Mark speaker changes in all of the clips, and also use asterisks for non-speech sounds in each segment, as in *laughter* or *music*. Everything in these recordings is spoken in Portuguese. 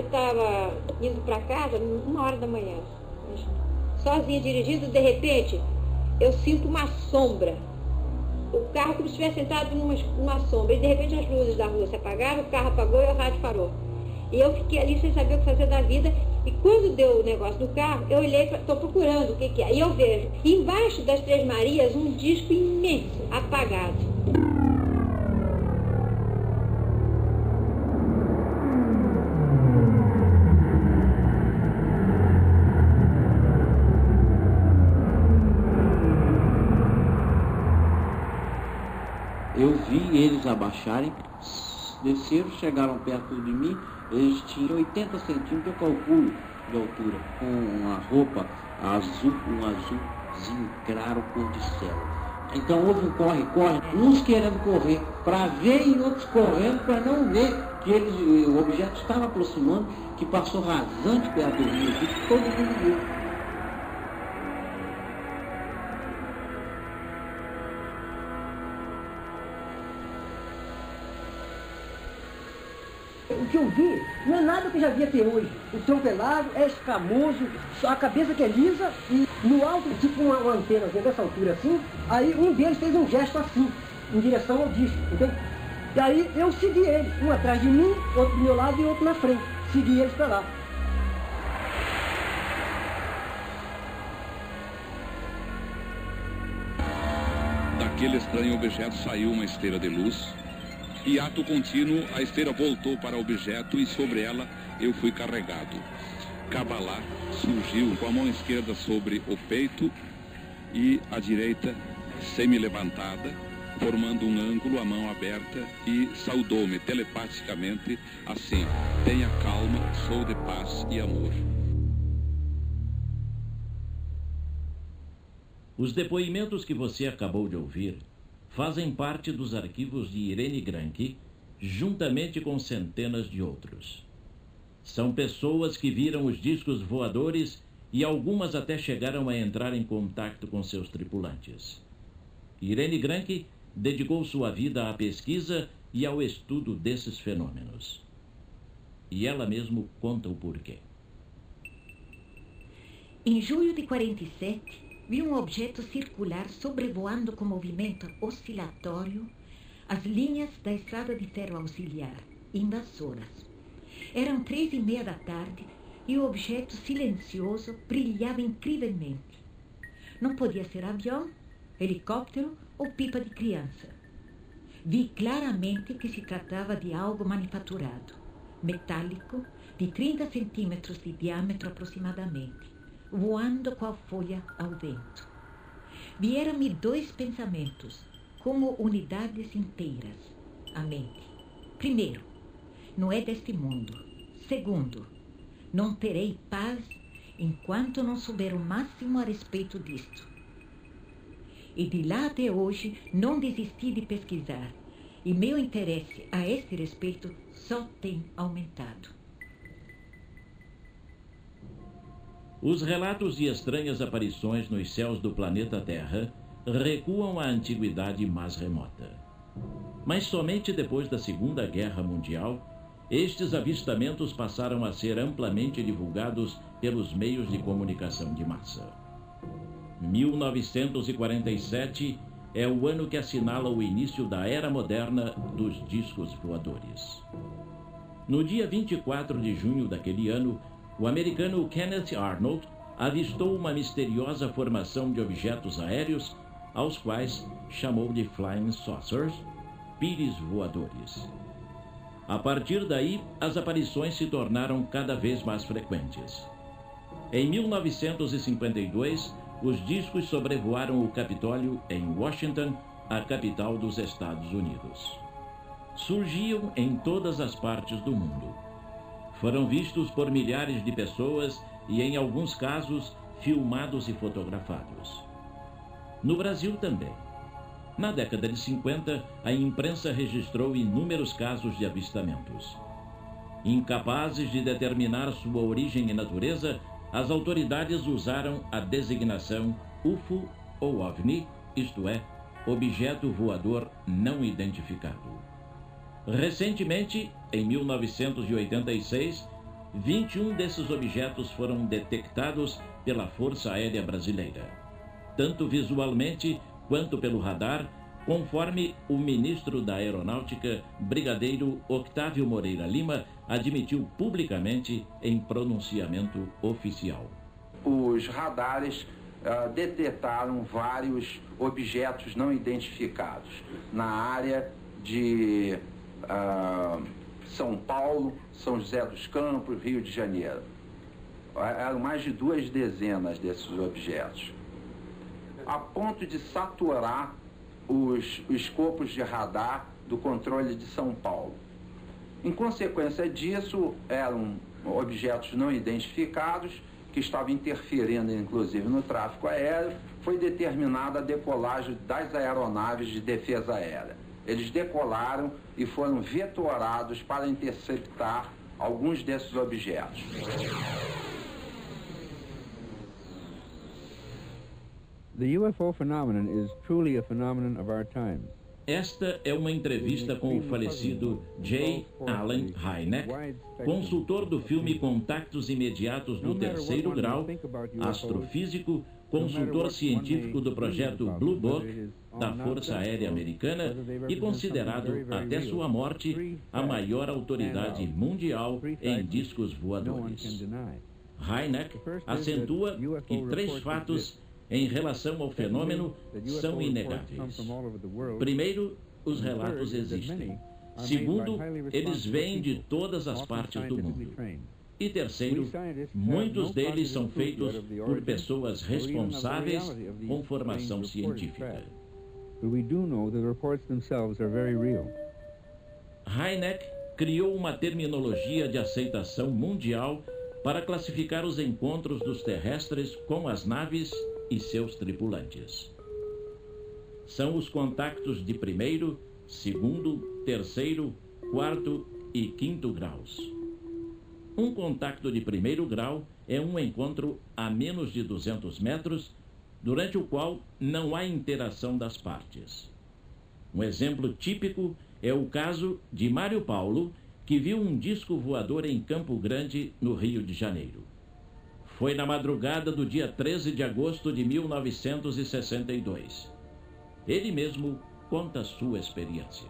Speaker 1: eu estava indo para casa, uma hora da manhã, sozinha dirigindo, de repente, eu sinto uma sombra. O carro como se estivesse sentado numa, numa sombra. E de repente as luzes da rua se apagaram, o carro apagou e o rádio parou. E eu fiquei ali sem saber o que fazer da vida. E quando deu o negócio do carro, eu olhei, estou procurando o que, que é. E eu vejo, embaixo das Três Marias, um disco imenso, apagado.
Speaker 2: Eles abaixarem, desceram, chegaram perto de mim, eles tinham 80 centímetros, eu calculo, de altura, com uma roupa azul, um azulzinho claro cor de céu. Então houve um corre-corre, uns querendo correr para ver e outros correndo para não ver que eles, o objeto estava aproximando, que passou rasante rio, que todo mundo viu.
Speaker 3: Já vi até hoje. O tronco é largo, é escamoso, a cabeça que é lisa e no alto, tipo uma, uma antena assim, dessa altura assim, aí um deles fez um gesto assim, em direção ao disco, entende? E aí eu segui ele, um atrás de mim, outro do meu lado e outro na frente. Segui eles para lá.
Speaker 4: Daquele estranho objeto saiu uma esteira de luz e ato contínuo, a esteira voltou para o objeto e sobre ela eu fui carregado. Cabalá surgiu com a mão esquerda sobre o peito e a direita semi-levantada, formando um ângulo, a mão aberta, e saudou-me telepaticamente assim: Tenha calma, sou de paz e amor.
Speaker 5: Os depoimentos que você acabou de ouvir fazem parte dos arquivos de Irene Granke, juntamente com centenas de outros. São pessoas que viram os discos voadores e algumas até chegaram a entrar em contato com seus tripulantes. Irene Granke dedicou sua vida à pesquisa e ao estudo desses fenômenos. E ela mesmo conta o porquê.
Speaker 6: Em julho de 47, vi um objeto circular sobrevoando com movimento oscilatório as linhas da estrada de ferro auxiliar, invasoras. Eram três e meia da tarde e o objeto silencioso brilhava incrivelmente. Não podia ser avião, helicóptero ou pipa de criança. Vi claramente que se tratava de algo manufaturado, metálico, de 30 centímetros de diâmetro aproximadamente voando qual folha ao vento. Vieram-me dois pensamentos, como unidades inteiras, à mente. Primeiro, não é deste mundo. Segundo, não terei paz enquanto não souber o máximo a respeito disto. E de lá até hoje não desisti de pesquisar, e meu interesse a este respeito só tem aumentado.
Speaker 5: Os relatos de estranhas aparições nos céus do planeta Terra recuam à antiguidade mais remota. Mas somente depois da Segunda Guerra Mundial, estes avistamentos passaram a ser amplamente divulgados pelos meios de comunicação de massa. 1947 é o ano que assinala o início da era moderna dos discos voadores. No dia 24 de junho daquele ano, o americano Kenneth Arnold avistou uma misteriosa formação de objetos aéreos, aos quais chamou de Flying Saucers, pires voadores. A partir daí, as aparições se tornaram cada vez mais frequentes. Em 1952, os discos sobrevoaram o Capitólio em Washington, a capital dos Estados Unidos. Surgiam em todas as partes do mundo foram vistos por milhares de pessoas e, em alguns casos, filmados e fotografados. No Brasil também. Na década de 50, a imprensa registrou inúmeros casos de avistamentos. Incapazes de determinar sua origem e natureza, as autoridades usaram a designação UFO ou OVNI, isto é, objeto voador não identificado. Recentemente, em 1986, 21 desses objetos foram detectados pela Força Aérea Brasileira, tanto visualmente quanto pelo radar, conforme o ministro da Aeronáutica, Brigadeiro Octávio Moreira Lima, admitiu publicamente em pronunciamento oficial.
Speaker 7: Os radares uh, detectaram vários objetos não identificados na área de uh, São Paulo, São José dos Campos, Rio de Janeiro. Eram mais de duas dezenas desses objetos. A ponto de saturar os, os escopos de radar do controle de São Paulo. Em consequência disso, eram objetos não identificados que estavam interferindo, inclusive, no tráfego aéreo. Foi determinada a decolagem das aeronaves de defesa aérea. Eles decolaram e foram vetorados para interceptar alguns desses objetos.
Speaker 8: The UFO phenomenon is truly a phenomenon of our time.
Speaker 5: Esta é uma entrevista com o falecido J. Allen Hynek, consultor do filme Contactos Imediatos do Terceiro Grau, astrofísico, consultor científico do projeto Blue Book da Força Aérea Americana e considerado, até sua morte, a maior autoridade mundial em discos voadores. Hynek acentua que três fatos em relação ao fenômeno são inegáveis. Primeiro, os relatos existem. Segundo, eles vêm de todas as partes do mundo. E terceiro, muitos deles são feitos por pessoas responsáveis com formação científica. Heineck criou uma terminologia de aceitação mundial para classificar os encontros dos terrestres com as naves e seus tripulantes. São os contactos de primeiro, segundo, terceiro, quarto e quinto graus. Um contacto de primeiro grau é um encontro a menos de 200 metros, durante o qual não há interação das partes. Um exemplo típico é o caso de Mário Paulo, que viu um disco voador em Campo Grande, no Rio de Janeiro. Foi na madrugada do dia 13 de agosto de 1962. Ele mesmo conta sua experiência.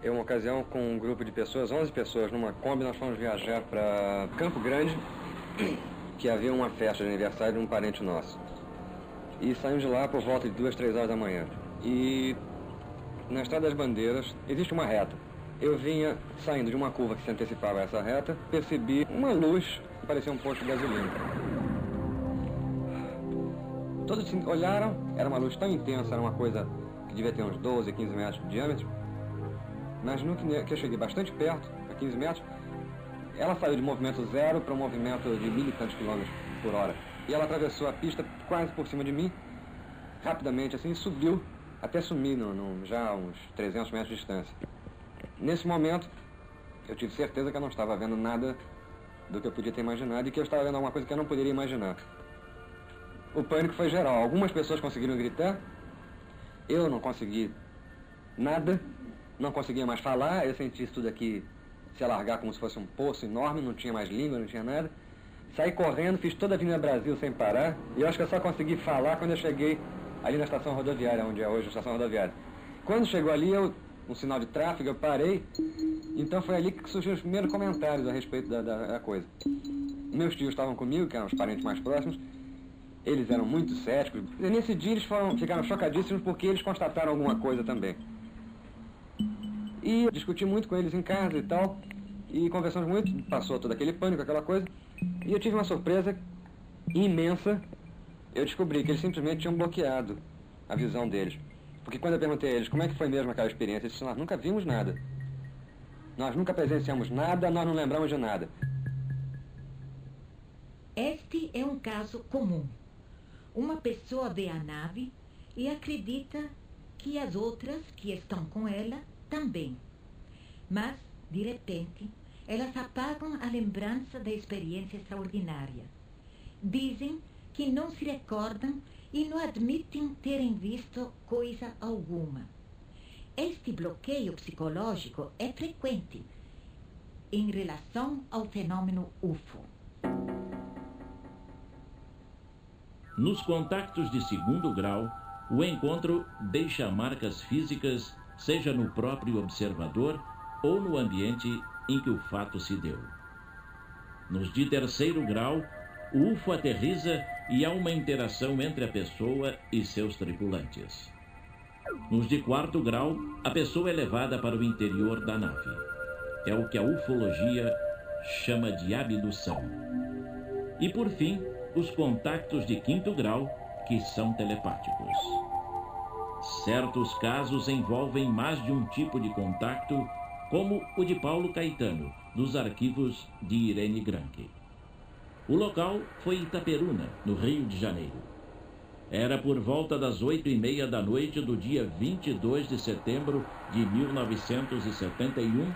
Speaker 9: É uma ocasião com um grupo de pessoas, 11 pessoas, numa Kombi, nós fomos viajar para Campo Grande, *clears throat* que havia uma festa de aniversário de um parente nosso. E saímos de lá por volta de duas, três horas da manhã. E na Estrada das Bandeiras existe uma reta. Eu vinha saindo de uma curva que se antecipava a essa reta, percebi uma luz que parecia um posto de gasolina. Todos olharam, era uma luz tão intensa, era uma coisa que devia ter uns 12, 15 metros de diâmetro. Mas no que eu cheguei bastante perto, a 15 metros, ela saiu de movimento zero para um movimento de mil e tantos quilômetros por hora. E ela atravessou a pista quase por cima de mim, rapidamente assim, subiu até sumir no, no, já a uns 300 metros de distância. Nesse momento, eu tive certeza que eu não estava vendo nada do que eu podia ter imaginado e que eu estava vendo alguma coisa que eu não poderia imaginar. O pânico foi geral. Algumas pessoas conseguiram gritar, eu não consegui nada, não conseguia mais falar, eu senti isso tudo aqui se alargar como se fosse um poço enorme, não tinha mais língua, não tinha nada. Saí correndo, fiz toda a Avenida Brasil sem parar, e eu acho que eu só consegui falar quando eu cheguei ali na estação rodoviária, onde é hoje a estação rodoviária. Quando chegou ali, eu, um sinal de tráfego, eu parei, então foi ali que surgiram os primeiros comentários a respeito da, da, da coisa. Meus tios estavam comigo, que eram os parentes mais próximos, eles eram muito céticos. E nesse dia eles foram, ficaram chocadíssimos porque eles constataram alguma coisa também. E discuti muito com eles em casa e tal. E conversamos muito, passou todo aquele pânico, aquela coisa. E eu tive uma surpresa imensa. Eu descobri que eles simplesmente tinham bloqueado a visão deles. Porque quando eu perguntei a eles como é que foi mesmo aquela experiência, eles disseram, nós nunca vimos nada. Nós nunca presenciamos nada, nós não lembramos de nada.
Speaker 6: Este é um caso comum. Uma pessoa vê a nave e acredita que as outras que estão com ela também. Mas, de repente, elas apagam a lembrança da experiência extraordinária. Dizem que não se recordam e não admitem terem visto coisa alguma. Este bloqueio psicológico é frequente em relação ao fenômeno UFO.
Speaker 5: Nos contactos de segundo grau, o encontro deixa marcas físicas, seja no próprio observador ou no ambiente em que o fato se deu. Nos de terceiro grau, o UFO aterriza e há uma interação entre a pessoa e seus tripulantes. Nos de quarto grau, a pessoa é levada para o interior da nave. É o que a ufologia chama de abdução. E por fim, os contactos de quinto grau, que são telepáticos. Certos casos envolvem mais de um tipo de contato, como o de Paulo Caetano, dos arquivos de Irene Granke. O local foi Itaperuna, no Rio de Janeiro. Era por volta das oito e meia da noite do dia 22 de setembro de 1971,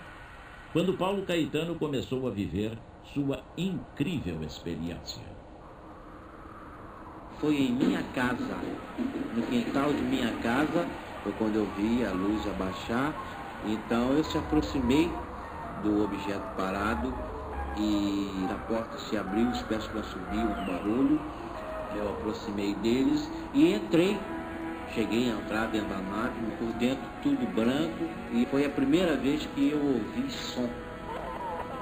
Speaker 5: quando Paulo Caetano começou a viver sua incrível experiência.
Speaker 2: Foi em minha casa, no quintal de minha casa, foi quando eu vi a luz abaixar. Então eu se aproximei do objeto parado e a porta se abriu, os pés subiu um barulho. Eu aproximei deles e entrei. Cheguei a entrar dentro da nave, por dentro tudo branco, e foi a primeira vez que eu ouvi som.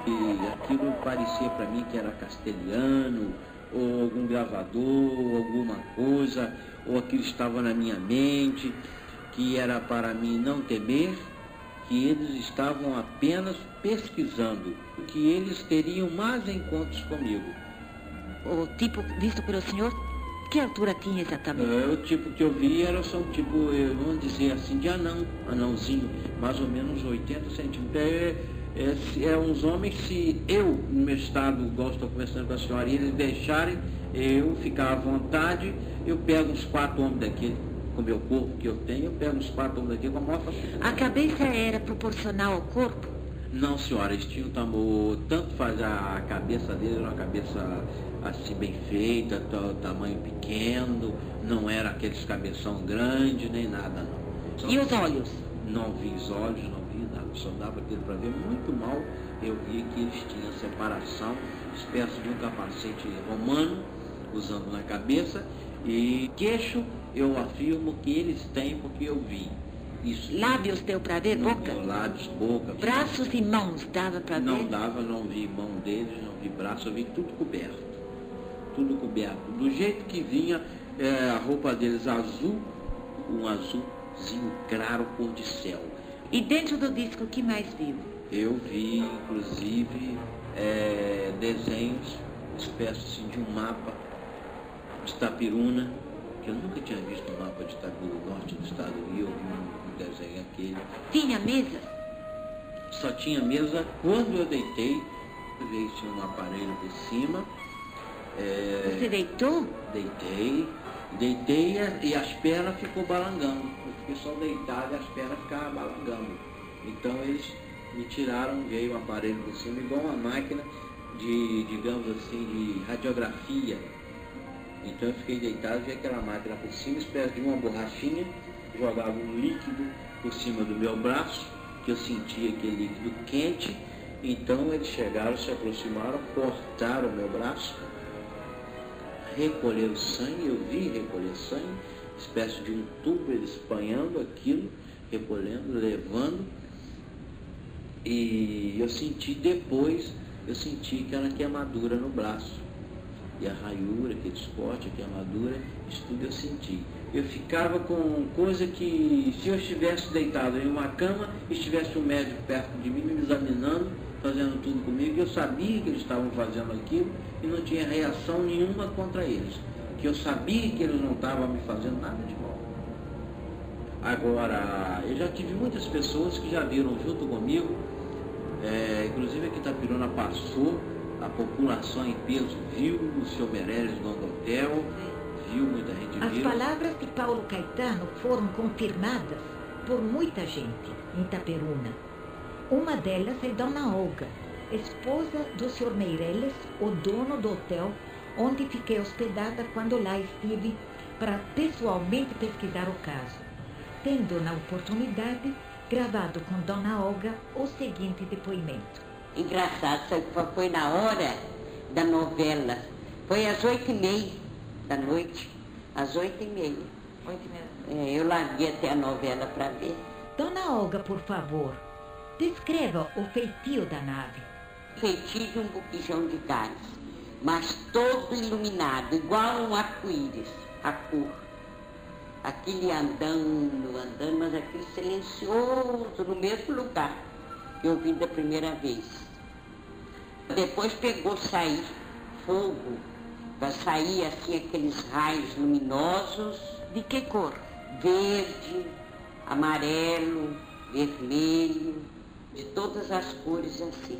Speaker 2: E aquilo parecia para mim que era castelhano, ou algum gravador, alguma coisa, ou aquilo estava na minha mente, que era para mim não temer, que eles estavam apenas pesquisando, que eles teriam mais encontros comigo.
Speaker 6: O tipo visto pelo senhor, que altura tinha exatamente?
Speaker 2: É, o tipo que eu vi era só um tipo, vamos dizer assim, de anão, anãozinho, mais ou menos 80 centímetros. É, é, é uns homens, se eu, no meu estado, gosto, estou conversando com a senhora, e eles deixarem eu ficar à vontade, eu pego uns quatro homens daquele com o meu corpo que eu tenho, eu pego uns quatro homens daqui com a maior facilidade.
Speaker 6: A cabeça era proporcional ao corpo?
Speaker 2: Não, senhora, eles tinham tamanho, tanto faz a cabeça dele, era uma cabeça assim bem feita, tamanho pequeno, não era aqueles cabeção grande, nem nada não.
Speaker 6: Só e os olhos?
Speaker 2: Não vi os olhos, não vi nada, só dava aquilo para ver muito mal. Eu vi que eles tinham separação, espécie de um capacete romano, usando na cabeça, e queixo eu afirmo que eles têm porque eu vi.
Speaker 6: Isso. Lábios deu para ver,
Speaker 2: não,
Speaker 6: boca?
Speaker 2: Lábios, boca.
Speaker 6: Braços e mãos dava para ver?
Speaker 2: Não dava, não vi mão deles, não vi braço, eu vi tudo coberto. Tudo coberto. Do jeito que vinha é, a roupa deles azul, um azulzinho claro, cor de céu.
Speaker 6: E dentro do disco, o que mais viu?
Speaker 2: Eu vi, inclusive, é, desenhos, espécie assim, de um mapa de Tapiruna, que eu nunca tinha visto um mapa de do norte do estado do Rio, eu vi um, desenho aquele.
Speaker 6: Tinha mesa?
Speaker 2: Só tinha mesa quando eu deitei, veio tinha um aparelho por cima.
Speaker 6: É, Você deitou?
Speaker 2: Deitei, deitei e as pernas ficou balangando. Só deitado e as pernas ficavam balangando. Então eles me tiraram, veio um aparelho por cima, igual uma máquina de, digamos assim, de radiografia então eu fiquei deitado, vi aquela máquina por cima, espécie de uma borrachinha, jogava um líquido por cima do meu braço, que eu sentia aquele líquido quente. Então eles chegaram, se aproximaram, cortaram o meu braço, recolheram sangue, eu vi recolher sangue, espécie de um tubo, eles espanhando aquilo, recolhendo, levando. E eu senti depois, eu senti que era queimadura no braço e a raiura, aquele esporte, aquela armadura, isso tudo eu senti. Eu ficava com coisa que, se eu estivesse deitado em uma cama, estivesse um médico perto de mim me examinando, fazendo tudo comigo, eu sabia que eles estavam fazendo aquilo e não tinha reação nenhuma contra eles. Que eu sabia que eles não estavam me fazendo nada de mal. Agora, eu já tive muitas pessoas que já viram junto comigo, é, inclusive aqui Itapirona passou, a população em peso viu o seu Meirelles no hotel, viu muita gente
Speaker 6: As palavras de Paulo Caetano foram confirmadas por muita gente em Itaperuna. Uma delas é Dona Olga, esposa do Sr. Meirelles, o dono do hotel onde fiquei hospedada quando lá estive para pessoalmente pesquisar o caso, tendo na oportunidade gravado com Dona Olga o seguinte depoimento.
Speaker 10: Engraçado, foi na hora da novela. Foi às oito e meia da noite. Às oito e meia.
Speaker 6: Oito e meia.
Speaker 10: É, eu larguei até a novela para ver.
Speaker 6: Dona Olga, por favor, descreva o feitio da nave.
Speaker 10: Feitio de um buquijão de gás, mas todo iluminado, igual um arco-íris, a cor. Aquele andando, andando, mas aquele silencioso, no mesmo lugar que eu vi da primeira vez. Depois pegou sair fogo, vai sair assim aqueles raios luminosos.
Speaker 6: De que cor?
Speaker 10: Verde, amarelo, vermelho, de todas as cores assim.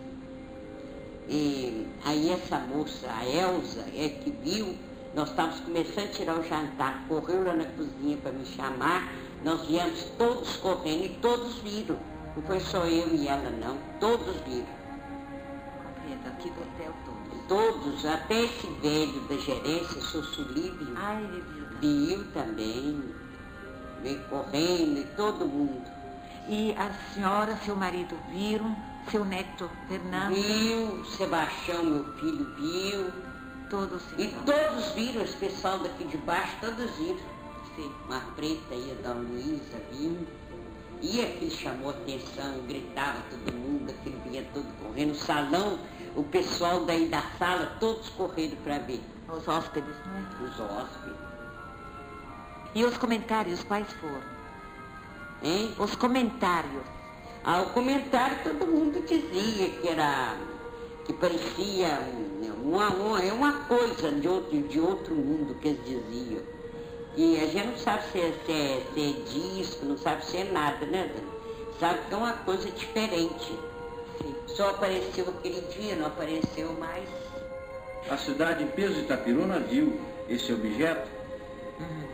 Speaker 10: E aí essa moça, a Elza, é que viu, nós estávamos começando a tirar o jantar, correu lá na cozinha para me chamar, nós viemos todos correndo e todos viram. Não foi só eu e ela não, todos viram.
Speaker 6: Compreendo, aqui do hotel todos.
Speaker 10: Todos, até esse velho da gerência, Sussulívio,
Speaker 6: Ah, ele viu.
Speaker 10: viu também, veio correndo e todo mundo.
Speaker 6: E a senhora, seu marido viram, seu neto Fernando,
Speaker 10: Viu, Sebastião, meu filho, viu.
Speaker 6: todos se
Speaker 10: E
Speaker 6: viram.
Speaker 10: todos viram, esse pessoal daqui de baixo, todos viram.
Speaker 6: Sim.
Speaker 10: Uma preta ia da Luísa, viu? E aquele chamou atenção, gritava todo mundo, aquele vinha todo correndo. O salão, o pessoal daí da sala, todos correndo para ver.
Speaker 6: Os hóspedes, não é?
Speaker 10: Os hóspedes.
Speaker 6: E os comentários quais foram?
Speaker 10: Hein?
Speaker 6: Os comentários.
Speaker 10: Ao comentário todo mundo dizia que era que parecia uma, uma, é uma coisa de outro, de outro mundo que eles diziam. E a gente não sabe se é, se, é, se é disco, não sabe se é nada, né? Sabe que é uma coisa diferente. Só apareceu aquele dia, não apareceu mais.
Speaker 2: A cidade de Peso de Itapiruna viu esse objeto.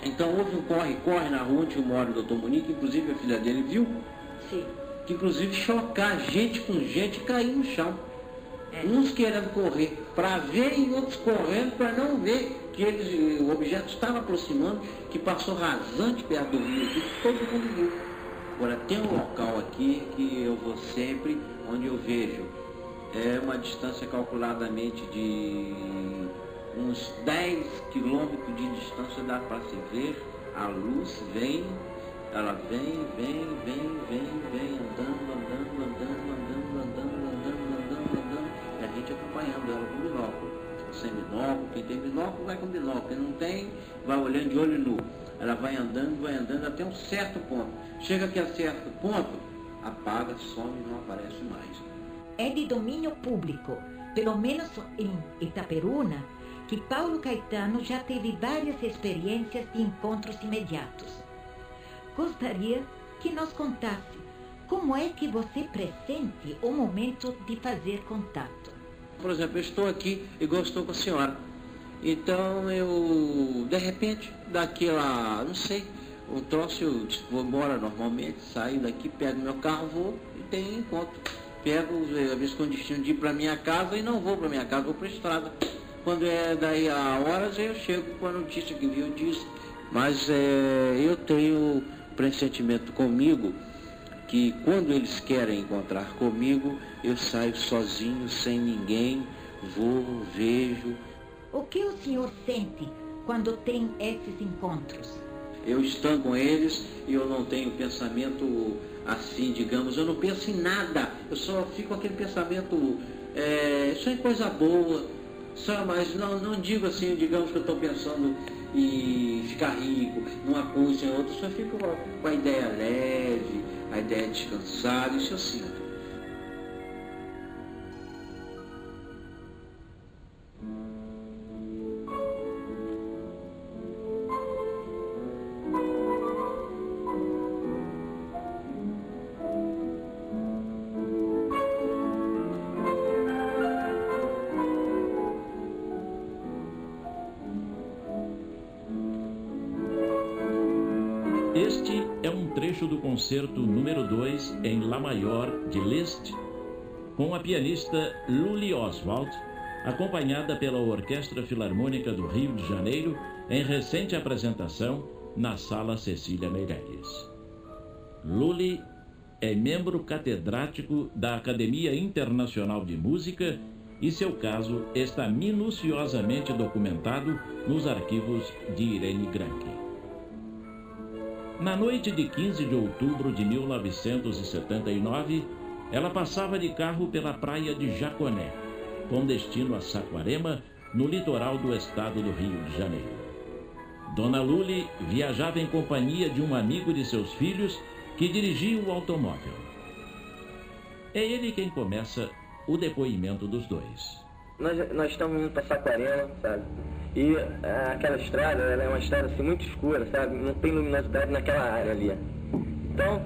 Speaker 2: Então houve um corre-corre na rua onde mora o doutor Munique, inclusive a filha dele viu,
Speaker 6: Sim.
Speaker 2: Que inclusive chocar gente com gente e cair no chão.
Speaker 6: É.
Speaker 2: Uns querendo correr para ver e outros correndo para não ver que eles, o objeto estava aproximando, que passou rasante perto do rio aqui, todo mundo viu. Agora tem um local aqui que eu vou sempre, onde eu vejo, é uma distância calculadamente de uns 10 quilômetros de distância dá para se ver, a luz vem, ela vem, vem, vem, vem, vem, andando, andando, andando, andando, andando, andando, andando, andando, e a gente acompanhando ela com binóculo. Sem binóculo, quem tem binóculo vai com binóculo, quem não tem, vai olhando de olho nu. Ela vai andando, vai andando até um certo ponto. Chega aqui a certo ponto, apaga, some e não aparece mais.
Speaker 6: É de domínio público, pelo menos em Itaperuna, que Paulo Caetano já teve várias experiências de encontros imediatos. Gostaria que nos contasse como é que você pressente o momento de fazer contato.
Speaker 2: Por exemplo, eu estou aqui eu estou com a senhora. Então eu, de repente, daquela, não sei, o troço, eu vou embora normalmente, saio daqui, pego meu carro, vou e tenho encontro. Pego, eh, às vezes com destino de ir para minha casa e não vou para minha casa, vou para a estrada. Quando é daí a horas eu chego com a notícia que viu disso. Mas é, eu tenho pressentimento comigo que quando eles querem encontrar comigo, eu saio sozinho, sem ninguém, vou, vejo.
Speaker 6: O que o senhor sente quando tem esses encontros?
Speaker 2: Eu estando com eles e eu não tenho pensamento assim, digamos, eu não penso em nada, eu só fico com aquele pensamento, é, só em coisa boa, só, mas não, não digo assim, digamos que eu estou pensando em ficar rico, numa coisa, em outra, só fico com a ideia leve, a ideia descansada, isso eu sinto.
Speaker 5: Este é um trecho do concerto número 2 em Lá Maior de Liszt, com a pianista Luli Oswald, acompanhada pela Orquestra Filarmônica do Rio de Janeiro, em recente apresentação na Sala Cecília Meireles. Luli é membro catedrático da Academia Internacional de Música e seu caso está minuciosamente documentado nos arquivos de Irene Granke. Na noite de 15 de outubro de 1979, ela passava de carro pela praia de Jaconé, com destino a Saquarema, no litoral do estado do Rio de Janeiro. Dona Luli viajava em companhia de um amigo de seus filhos que dirigia o automóvel. É ele quem começa o depoimento dos dois.
Speaker 11: Nós, nós estamos indo para Saquarema, sabe? E ah, aquela estrada, ela é uma estrada assim muito escura, sabe? Não tem luminosidade naquela área ali. Então,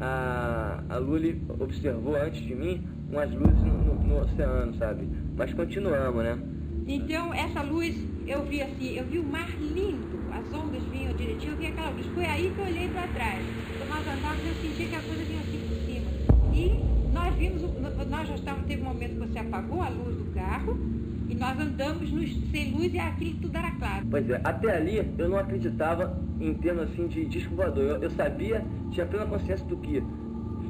Speaker 11: a, a Luli observou antes de mim umas luzes no, no, no oceano, sabe? Mas continuamos, né?
Speaker 1: Então, essa luz, eu vi assim, eu vi o mar lindo, as ondas vinham direitinho, eu vi aquela luz. Foi aí que eu olhei para trás. Quando nós andávamos, eu senti que a coisa vinha assim por cima. E nós vimos, nós já estávamos, teve um momento que você apagou a luz do carro, e nós andamos nos, sem luz e aquilo tudo era claro.
Speaker 11: Pois é, até ali eu não acreditava em termos assim de disco voador. Eu, eu sabia, tinha plena consciência do que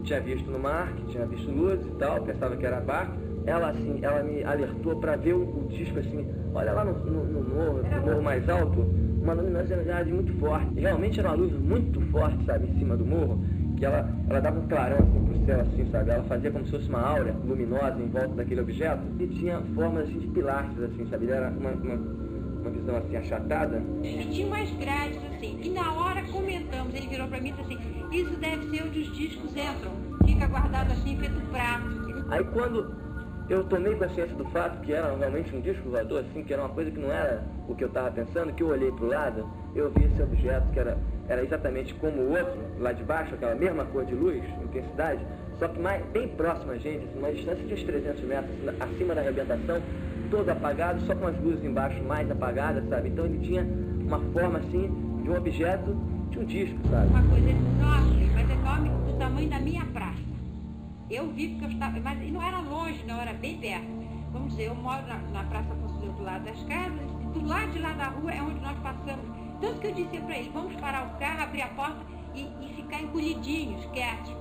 Speaker 11: tinha visto no mar, que tinha visto luzes e tal, pensava que era barco. Ela assim, ela me alertou para ver o, o, disco assim, olha lá no, no, no morro, no morro mais alto, uma luminosidade muito forte. Realmente era uma luz muito forte, sabe, em cima do morro, que ela, ela dava um clarão assim pro céu, assim, sabe? Ela fazia como se fosse uma aura luminosa em volta daquele objeto e tinha formas assim de pilastros, assim, sabe? Era uma, uma, uma visão assim achatada.
Speaker 1: E tinha umas grades assim, e na hora comentamos, ele virou para mim e disse assim, isso deve ser onde os discos entram, fica guardado assim, feito prato.
Speaker 11: Aí quando eu tomei consciência do fato que era realmente um disco voador, assim, que era uma coisa que não era o que eu estava pensando, que eu olhei para o lado, eu vi esse objeto que era, era exatamente como o outro, lá de baixo, aquela mesma cor de luz, intensidade, só que mais, bem próximo a gente, assim, uma distância de uns 300 metros acima da arrebentação, todo apagado, só com as luzes embaixo mais apagadas, sabe? Então ele tinha uma forma assim de um objeto de um disco, sabe?
Speaker 1: Uma coisa enorme, mas enorme do tamanho da minha praça. Eu vi porque eu estava, mas não era longe, não, era bem perto. Vamos dizer, eu moro na, na Praça Conselheiro do lado das casas, e do lado de lá da rua é onde nós passamos. Tanto que eu disse para ele, vamos parar o carro, abrir a porta e, e ficar encolhidinhos, quietos.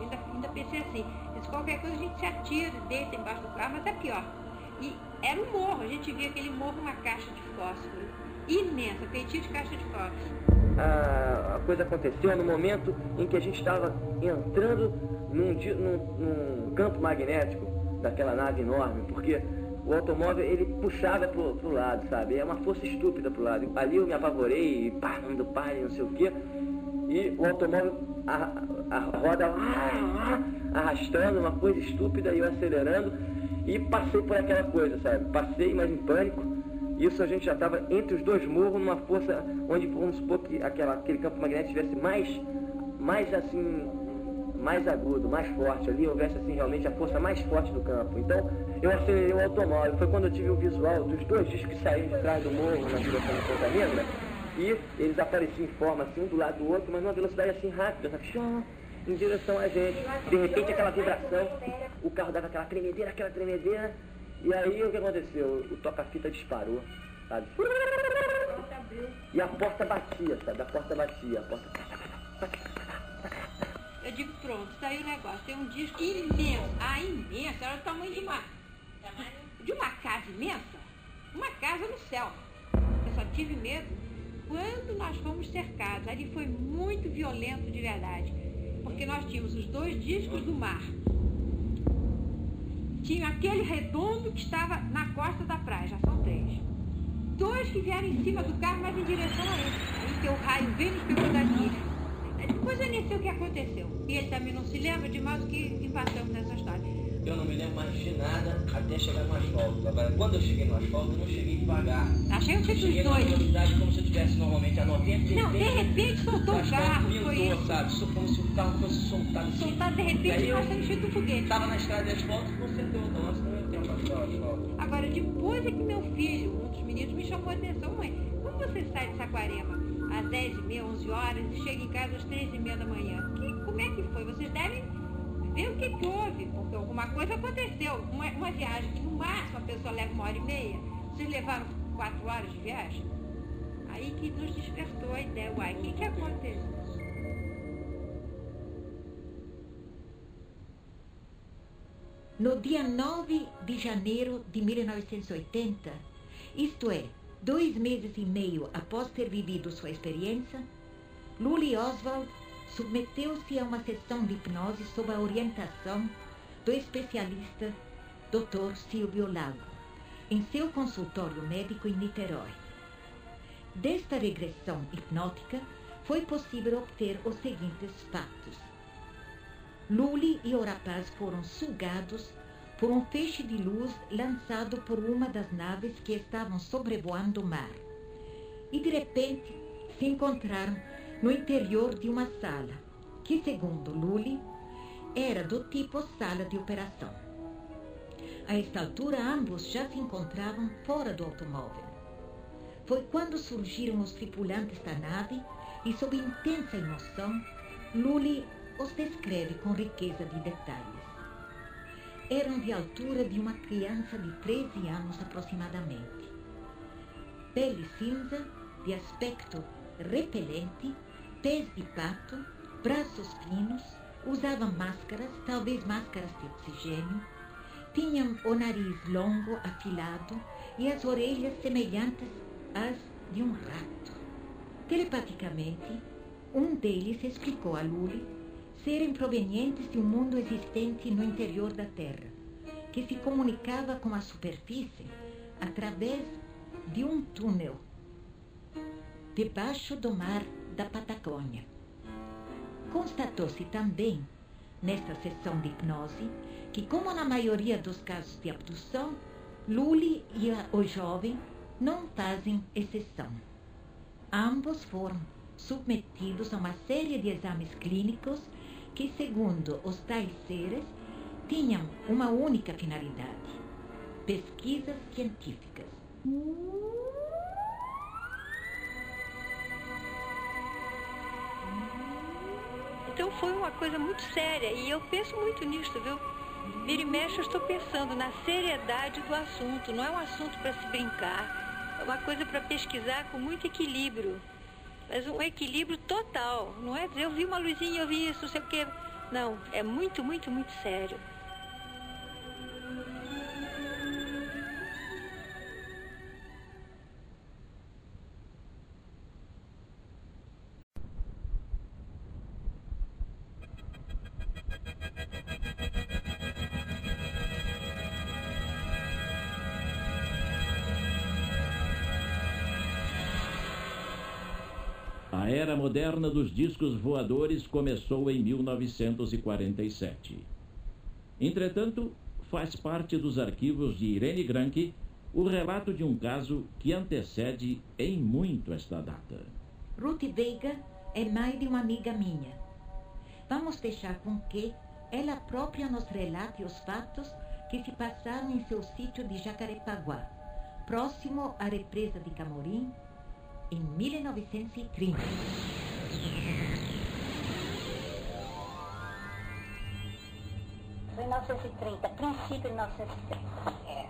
Speaker 1: Ainda, ainda pensei assim, se qualquer coisa a gente se atira, deita embaixo do carro, mas é pior. E era um morro, a gente via aquele morro, uma caixa de fósforo imensa, feitinho de caixa de fósforo.
Speaker 11: A, a coisa aconteceu no momento em que a gente estava entrando num, num, num, campo magnético daquela nave enorme, porque o automóvel ele puxava pro, pro lado, sabe? É uma força estúpida pro lado. Ali eu me apavorei, pá, ando pai, não sei o quê. E o automóvel, a, a roda ah, ah, arrastando, uma coisa estúpida, e eu acelerando. E passei por aquela coisa, sabe? Passei, mas em pânico. Isso a gente já estava entre os dois morros, numa força onde, vamos supor que aquela, aquele campo magnético tivesse mais, mais assim, mais agudo, mais forte ali, houvesse assim realmente a força mais forte do campo. Então eu acelerei o automóvel. Foi quando eu tive o visual dos dois discos que saíram de trás do morro na direção de Ponta Negra. E eles apareciam em forma assim, um do lado do outro, mas numa velocidade assim rápida, sabe? em direção a gente. De repente aquela vibração, o carro dava aquela tremedeira, aquela tremedeira. E aí o que aconteceu? O toca-fita disparou, sabe? E a porta batia, sabe? A porta batia, a porta.
Speaker 1: Eu digo, pronto, saiu o negócio. Tem um disco imenso. Ah, imenso, era o tamanho de uma, de uma casa imensa. Uma casa no céu. Eu só tive medo quando nós fomos cercados. Ali foi muito violento de verdade. Porque nós tínhamos os dois discos do mar. Tinha aquele redondo que estava na costa da praia, já são três. Dois que vieram em cima do carro, mas em direção a ele. Aí o raio veio nos pegou daqui. Depois eu nem sei o que aconteceu. E ele também não se lembra de mais do que empatamos nessa história.
Speaker 12: Eu não me lembro mais de nada até chegar no asfalto. Agora, quando eu cheguei no asfalto, eu não cheguei devagar.
Speaker 1: Achei que
Speaker 12: eu cheguei
Speaker 1: numa
Speaker 12: velocidade como se eu estivesse normalmente a 90 de
Speaker 1: Não, de repente soltou o carro. Foi isso.
Speaker 12: sabe? Como se o carro fosse soltado
Speaker 1: assim. Soltado de repente, nós temos feito um foguete.
Speaker 12: Estava na estrada de asfalto e você deu o nosso, não eu tenho asfalto.
Speaker 1: Agora, depois é que meu filho, um dos meninos, me chamou a atenção. Mãe, como você sai de Saquarema? Às 10 e meia, 11 horas e chega em casa às 3 e meia da manhã. Que, como é que foi? Vocês devem ver o que, que houve, porque alguma coisa aconteceu. Uma, uma viagem que no máximo a pessoa leva uma hora e meia, vocês levaram quatro horas de viagem? Aí que nos despertou a ideia, uai, o que, que aconteceu?
Speaker 6: No dia 9 de janeiro de 1980, isto é, dois meses e meio após ter vivido sua experiência, Luli Oswald submeteu-se a uma sessão de hipnose sob a orientação do especialista Dr. Silvio Lago, em seu consultório médico em Niterói. Desta regressão hipnótica foi possível obter os seguintes fatos. Luli e o rapaz foram sugados por um feixe de luz lançado por uma das naves que estavam sobrevoando o mar. E de repente se encontraram no interior de uma sala, que, segundo Lully, era do tipo sala de operação. A esta altura, ambos já se encontravam fora do automóvel. Foi quando surgiram os tripulantes da nave e, sob intensa emoção, Lully os descreve com riqueza de detalhes. Eram de altura de uma criança de 13 anos aproximadamente. Pele cinza, de aspecto repelente, pés de pato, braços finos, usavam máscaras, talvez máscaras de oxigênio, tinham o nariz longo, afilado e as orelhas semelhantes às de um rato. Telepaticamente, um deles explicou a Lully serem provenientes de um mundo existente no interior da Terra, que se comunicava com a superfície através de um túnel debaixo do mar da Patagônia. Constatou-se também, nesta sessão de hipnose, que, como na maioria dos casos de abdução, Lully e o jovem não fazem exceção. Ambos foram submetidos a uma série de exames clínicos que, segundo os tais seres, tinham uma única finalidade: pesquisas científicas.
Speaker 1: Então foi uma coisa muito séria e eu penso muito nisso, viu? Vira e mexe, eu estou pensando na seriedade do assunto. Não é um assunto para se brincar, é uma coisa para pesquisar com muito equilíbrio mas um equilíbrio total. Não é dizer eu vi uma luzinha, eu vi isso, não sei o quê. Não, é muito, muito, muito sério.
Speaker 5: Era moderna dos discos voadores começou em 1947. Entretanto, faz parte dos arquivos de Irene Granke o relato de um caso que antecede em muito esta data.
Speaker 6: Ruth Veiga é mãe de uma amiga minha. Vamos deixar com que ela própria nos relate os fatos que se passaram em seu sítio de Jacarepaguá, próximo à represa de Camorim, em 1930.
Speaker 13: Foi em 1930, princípio de 1930. É.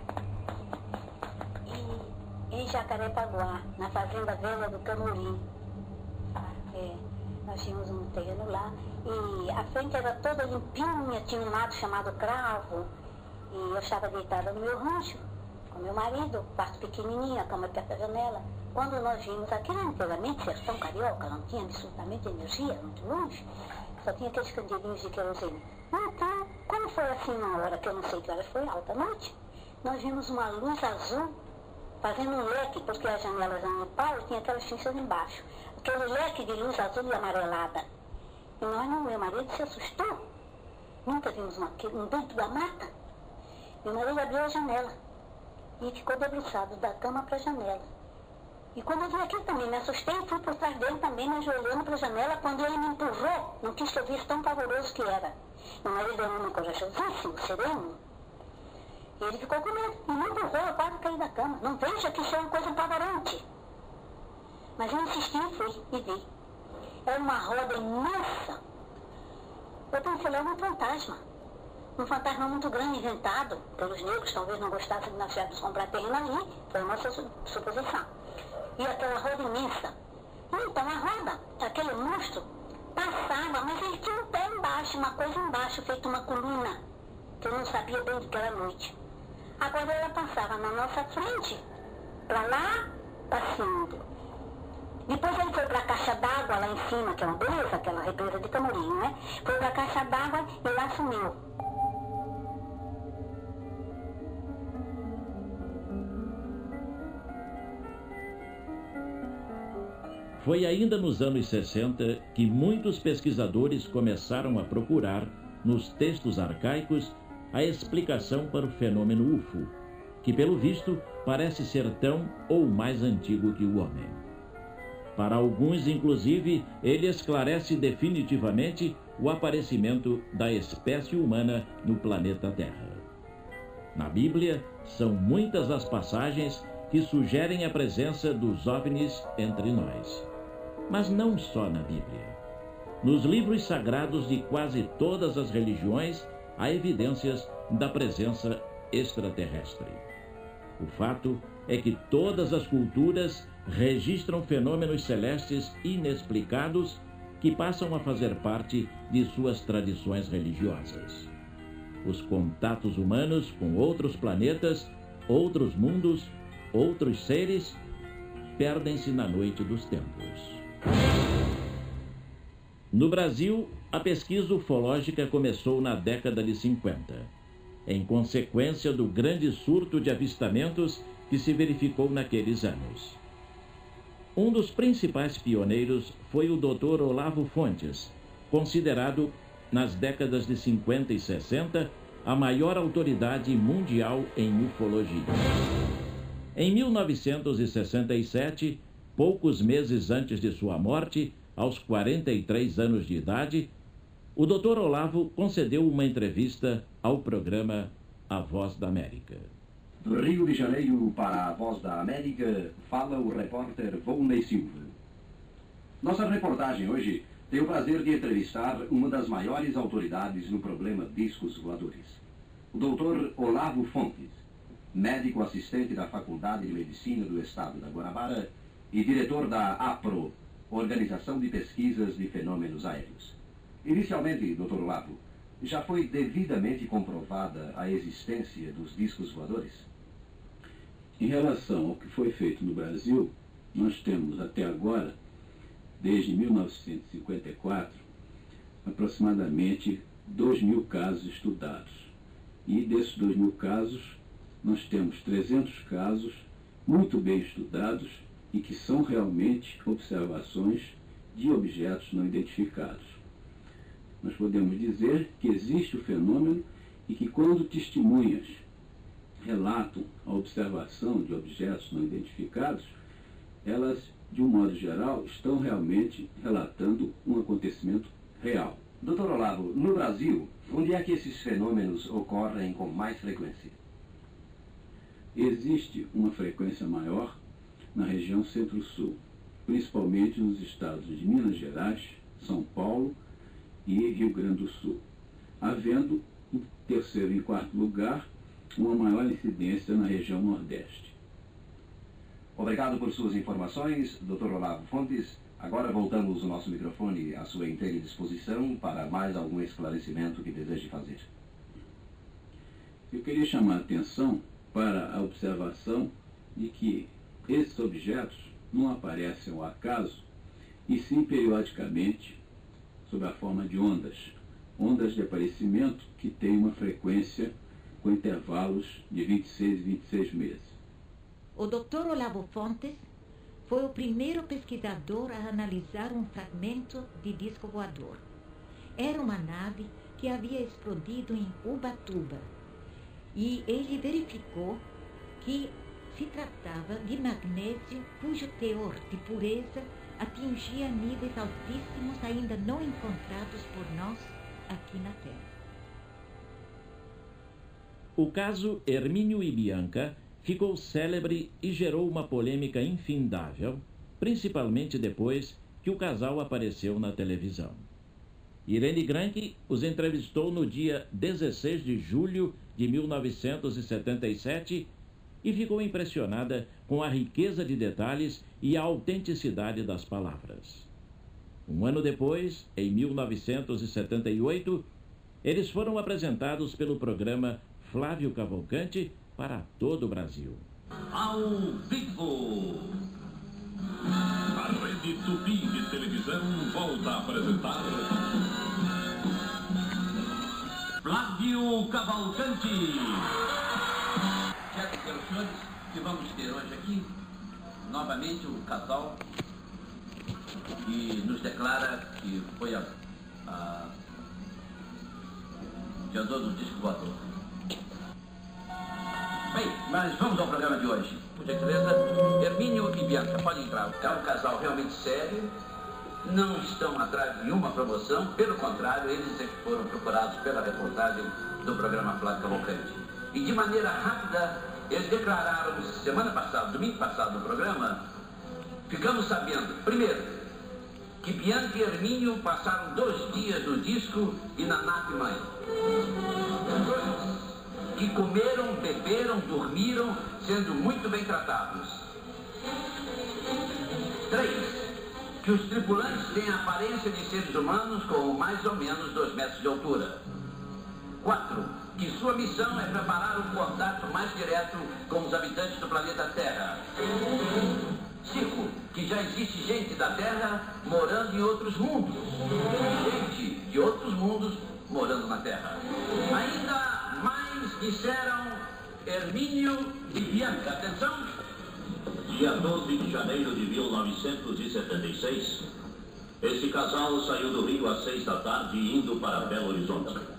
Speaker 13: E em Jacarepaguá, na fazenda Vela do Camorim. É, nós tínhamos um terreno lá e a frente era toda limpinha, tinha um mato chamado cravo. E eu estava deitada no meu rancho com meu marido, quarto pequenininho, a cama perto da janela. Quando nós vimos aquilo anteriormente, sertão carioca, não tinha absolutamente energia, muito longe, só tinha aqueles candeeirinhos de querosene. Então, quando foi assim na hora, que eu não sei que hora foi, alta noite, nós vimos uma luz azul fazendo um leque, porque as janelas eram no pau e tinha aquelas fichas embaixo. Aquele leque de luz azul e amarelada. E nós, não, meu marido se assustou. Nunca vimos uma, um dentro da mata. Meu marido abriu a janela e ficou debruçado da cama para a janela. E quando eu vi aquilo também, me assustei e fui por trás dele também, me ajoelhando para a janela. Quando ele me empurrou, não quis visse tão pavoroso que era. Meu marido era um homem corajosíssimo, sereno. E ele ficou com medo. E me empurrou, eu quase caí da cama. Não veja que isso é uma coisa apavorante. Mas eu insisti e fui, e vi. Era uma roda imensa. Eu pensei, é um fantasma. Um fantasma muito grande inventado pelos negros, talvez não gostassem de tivéssemos comprar terreno ali. Foi a nossa suposição e aquela roda imensa. Então a roda, aquele monstro, passava, mas ele tinha um pé embaixo, uma coisa embaixo, feito uma coluna. que eu não sabia bem do que era noite. Agora ela passava na nossa frente, para lá, passeando. Depois ele foi para a caixa d'água lá em cima, que é uma beleza, aquela represa de Camorim, né? Foi para a caixa d'água e lá sumiu.
Speaker 5: Foi ainda nos anos 60 que muitos pesquisadores começaram a procurar, nos textos arcaicos, a explicação para o fenômeno UFO, que, pelo visto, parece ser tão ou mais antigo que o homem. Para alguns, inclusive, ele esclarece definitivamente o aparecimento da espécie humana no planeta Terra. Na Bíblia, são muitas as passagens que sugerem a presença dos OVNIs entre nós mas não só na Bíblia. Nos livros sagrados de quase todas as religiões há evidências da presença extraterrestre. O fato é que todas as culturas registram fenômenos celestes inexplicados que passam a fazer parte de suas tradições religiosas. Os contatos humanos com outros planetas, outros mundos, outros seres, perdem-se na noite dos tempos. No Brasil, a pesquisa ufológica começou na década de 50, em consequência do grande surto de avistamentos que se verificou naqueles anos. Um dos principais pioneiros foi o Dr. Olavo Fontes, considerado, nas décadas de 50 e 60, a maior autoridade mundial em ufologia. Em 1967, poucos meses antes de sua morte, aos 43 anos de idade, o Dr. Olavo concedeu uma entrevista ao programa A Voz da América.
Speaker 14: Do Rio de Janeiro para a Voz da América, fala o repórter Volney Silva. Nossa reportagem hoje tem o prazer de entrevistar uma das maiores autoridades no problema discos voadores, o Dr. Olavo Fontes, médico assistente da Faculdade de Medicina do Estado da Guanabara e diretor da APRO, Organização de Pesquisas de Fenômenos Aéreos. Inicialmente, Dr. Olavo, já foi devidamente comprovada a existência dos discos voadores?
Speaker 15: Em relação ao que foi feito no Brasil, nós temos até agora, desde 1954, aproximadamente 2 mil casos estudados. E desses 2 mil casos, nós temos 300 casos muito bem estudados e que são realmente observações de objetos não identificados. Nós podemos dizer que existe o fenômeno e que quando testemunhas relatam a observação de objetos não identificados, elas, de um modo geral, estão realmente relatando um acontecimento real.
Speaker 14: Doutor Olavo, no Brasil, onde é que esses fenômenos ocorrem com mais frequência?
Speaker 15: Existe uma frequência maior na região centro-sul, principalmente nos estados de Minas Gerais, São Paulo e Rio Grande do Sul, havendo, em terceiro e quarto lugar, uma maior incidência na região Nordeste.
Speaker 14: Obrigado por suas informações, Dr. Olavo Fontes. Agora voltamos o nosso microfone à sua inteira disposição para mais algum esclarecimento que deseje fazer.
Speaker 15: Eu queria chamar a atenção para a observação de que esses objetos não aparecem ao acaso, e sim periodicamente, sob a forma de ondas. Ondas de aparecimento que têm uma frequência com intervalos de 26 e 26 meses.
Speaker 6: O Dr. Olavo Fontes foi o primeiro pesquisador a analisar um fragmento de disco voador. Era uma nave que havia explodido em Ubatuba e ele verificou que se tratava de magnésio cujo teor de pureza atingia níveis altíssimos ainda não encontrados por nós aqui na Terra.
Speaker 5: O caso Hermínio e Bianca ficou célebre e gerou uma polêmica infindável, principalmente depois que o casal apareceu na televisão. Irene Granke os entrevistou no dia 16 de julho de 1977 e ficou impressionada com a riqueza de detalhes e a autenticidade das palavras. Um ano depois, em 1978, Eles foram apresentados pelo programa Flávio Cavalcante para todo o Brasil.
Speaker 16: Ao vivo! A rede Tupi de televisão volta a apresentar. Flávio Cavalcante.
Speaker 17: Vamos ter hoje aqui, novamente o casal que nos declara que foi a, a diantor do disco voador. Bem, mas vamos ao programa de hoje. Por gentileza, Hermínio e Bianca, pode entrar. É um casal realmente sério, não estão atrás de nenhuma promoção, pelo contrário, eles é que foram procurados pela reportagem do programa Flávio Cavalcante. E de maneira rápida, eles declararam semana passada, domingo passado no programa, ficamos sabendo, primeiro, que Bianca e Hermínio passaram dois dias no disco e na nave mãe. Dois, que comeram, beberam, dormiram, sendo muito bem tratados. Três, que os tripulantes têm a aparência de seres humanos com mais ou menos dois metros de altura. Quatro, que sua missão é preparar um contato mais direto com os habitantes do planeta Terra. Cinco, que já existe gente da Terra morando em outros mundos. Gente de outros mundos morando na Terra. Ainda mais disseram Hermínio e Bianca. Atenção!
Speaker 16: Dia 12 de janeiro de 1976, esse casal saiu do Rio às seis da tarde indo para Belo Horizonte.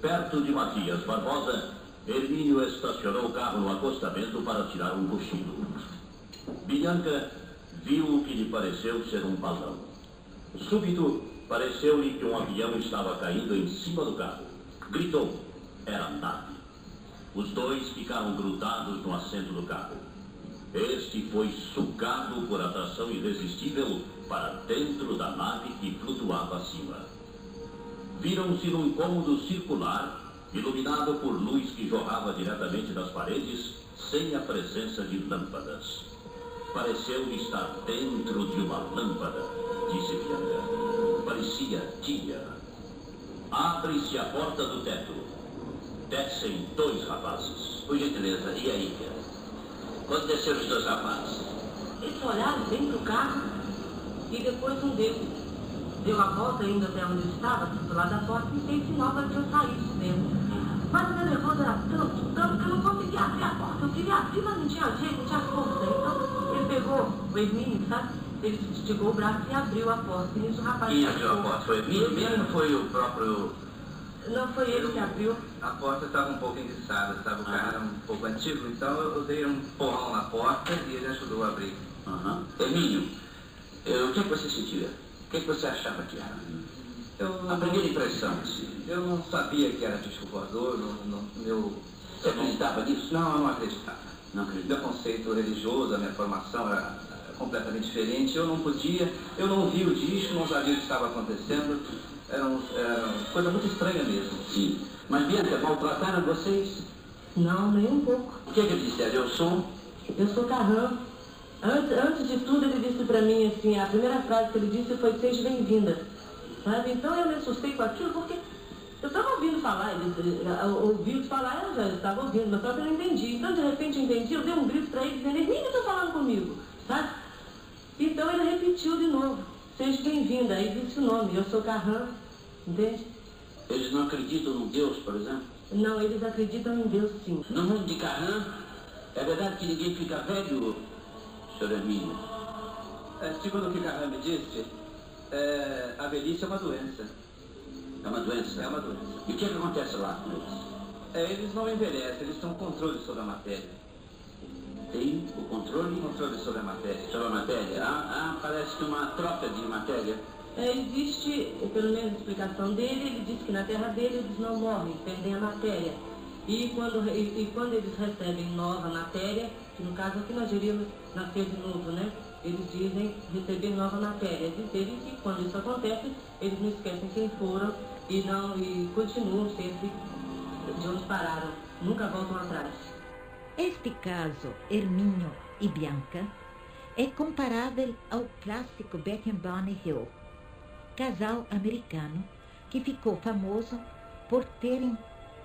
Speaker 16: Perto de Matias Barbosa, Hermínio estacionou o carro no acostamento para tirar um cochilo. Bianca viu o que lhe pareceu ser um balão. Súbito, pareceu-lhe que um avião estava caindo em cima do carro. Gritou. Era nave. Os dois ficaram grudados no assento do carro. Este foi sugado por atração irresistível para dentro da nave que flutuava acima. Viram-se num cômodo circular, iluminado por luz que jorrava diretamente das paredes, sem a presença de lâmpadas. Pareceu estar dentro de uma lâmpada, disse Bianca. Parecia dia. Abre-se a porta do teto. Descem dois rapazes.
Speaker 17: Por gentileza, e aí? Quando desceram os dois rapazes?
Speaker 18: Eles olharam dentro do carro e depois um deles deu a volta indo até onde eu estava, do lado da porta, e fez sinal para que eu saísse dentro. Mas o meu nervoso era tanto, tanto que eu não conseguia abrir a porta. Eu queria abrir, mas não tinha jeito, não tinha força. Então ele pegou o Hermínio, sabe? Ele esticou o braço e abriu a porta. E nisso o rapaz.
Speaker 17: Quem abriu a porta? Foi o Hermínio mesmo ou foi o próprio
Speaker 18: não foi ele que abriu.
Speaker 12: A porta estava um pouco enguiçada, sabe? O carro era um pouco antigo, então eu dei um porrão na porta e ele ajudou a abrir.
Speaker 17: Uhum. Emílio, eu, o que, é que você sentia? O que, é que você achava que era?
Speaker 12: Eu,
Speaker 17: a primeira impressão, assim.
Speaker 12: Eu não sabia que era disco voador, no, no, meu...
Speaker 17: Você acreditava nisso?
Speaker 12: Não, eu não acreditava.
Speaker 17: Não acreditava.
Speaker 12: Meu conceito religioso, a minha formação era completamente diferente. Eu não podia, eu não vi o disco, não sabia o que estava acontecendo. Era, um, era uma coisa muito estranha mesmo.
Speaker 17: Sim. Mas, Bianca, maltrataram vocês?
Speaker 18: Não, nem um pouco.
Speaker 17: O que, é que ele disse? Eu sou?
Speaker 18: Eu sou Carrão. Antes, antes de tudo, ele disse para mim assim, a primeira frase que ele disse foi, seja bem-vinda. Sabe? Então eu me assustei com aquilo, porque eu estava ouvindo falar, ouvi falar, eu já estava ouvindo, mas só que eu não entendi. Então, de repente, eu entendi, eu dei um grito para ele, dizendo, ninguém está falando comigo, sabe? Então ele repetiu de novo. Seja bem-vinda. Aí disse o nome, eu sou Carran, entende?
Speaker 17: Eles não acreditam no Deus, por exemplo?
Speaker 18: Não, eles acreditam em Deus sim.
Speaker 17: No mundo de Carran, é verdade que ninguém fica velho, Hermínio?
Speaker 12: É, segundo o que Carran me disse, é, a velhice é uma doença.
Speaker 17: É uma doença?
Speaker 12: É uma doença.
Speaker 17: E o que, é que acontece lá com eles?
Speaker 12: É, eles não envelhecem, eles têm um controle sobre a matéria
Speaker 17: tem o controle?
Speaker 12: Controle sobre a matéria.
Speaker 17: Sobre a matéria? Ah, ah parece que uma troca de matéria.
Speaker 18: É, existe, pelo menos a explicação dele, ele diz que na terra dele eles não morrem, perdem a matéria. E quando, e, e quando eles recebem nova matéria, que no caso aqui nós diríamos nascer de novo, né? Eles dizem receber nova matéria. Dizem que quando isso acontece, eles não esquecem quem foram e, não, e continuam sempre de onde pararam. Nunca voltam atrás.
Speaker 6: Este caso, Hermínio e Bianca, é comparável ao clássico Beckenbauer Hill, casal americano que ficou famoso por terem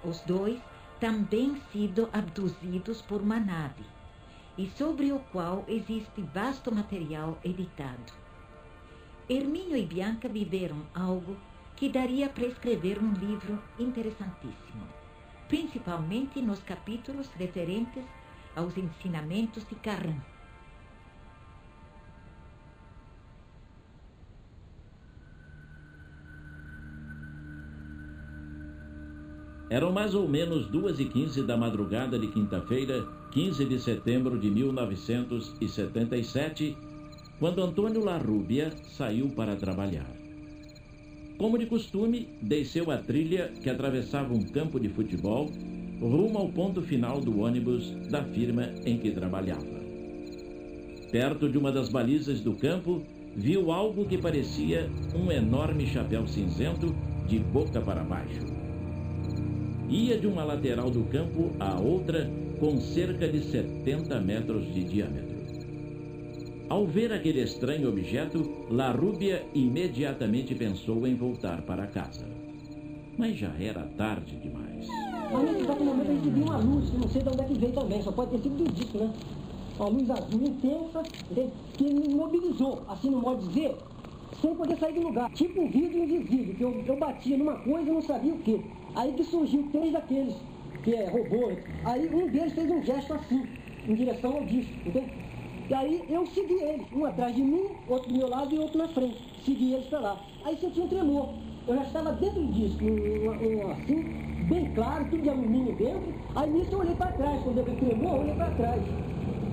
Speaker 6: os dois também sido abduzidos por uma nave, e sobre o qual existe vasto material editado. Hermínio e Bianca viveram algo que daria para escrever um livro interessantíssimo, principalmente nos capítulos referentes aos ensinamentos de Carran.
Speaker 5: Eram mais ou menos duas e quinze da madrugada de quinta-feira, 15 de setembro de 1977, quando Antônio Larrubia saiu para trabalhar. Como de costume, desceu a trilha que atravessava um campo de futebol rumo ao ponto final do ônibus da firma em que trabalhava. Perto de uma das balizas do campo, viu algo que parecia um enorme chapéu cinzento de boca para baixo ia de uma lateral do campo à outra com cerca de 70 metros de diâmetro. Ao ver aquele estranho objeto, La Rúbia imediatamente pensou em voltar para casa. Mas já era tarde demais.
Speaker 3: Mas nesse exato momento a gente viu uma luz, que não sei de onde é que veio também, só pode ter sido do disco, né? Uma luz azul intensa, que me imobilizou, assim no modo de dizer, sem poder sair do lugar. Tipo um vidro invisível, que eu, eu batia numa coisa e não sabia o quê. Aí que surgiu três daqueles, que é robô. Aí um deles fez um gesto assim, em direção ao disco, entendeu? E aí eu segui eles, um atrás de mim, outro do meu lado e outro na frente. Segui eles para lá. Aí senti um tremor. Eu já estava dentro do disco, um, um, assim, bem claro, tudo de alumínio dentro. Aí nisso eu olhei para trás, quando eu vi tremor, eu olhei para trás,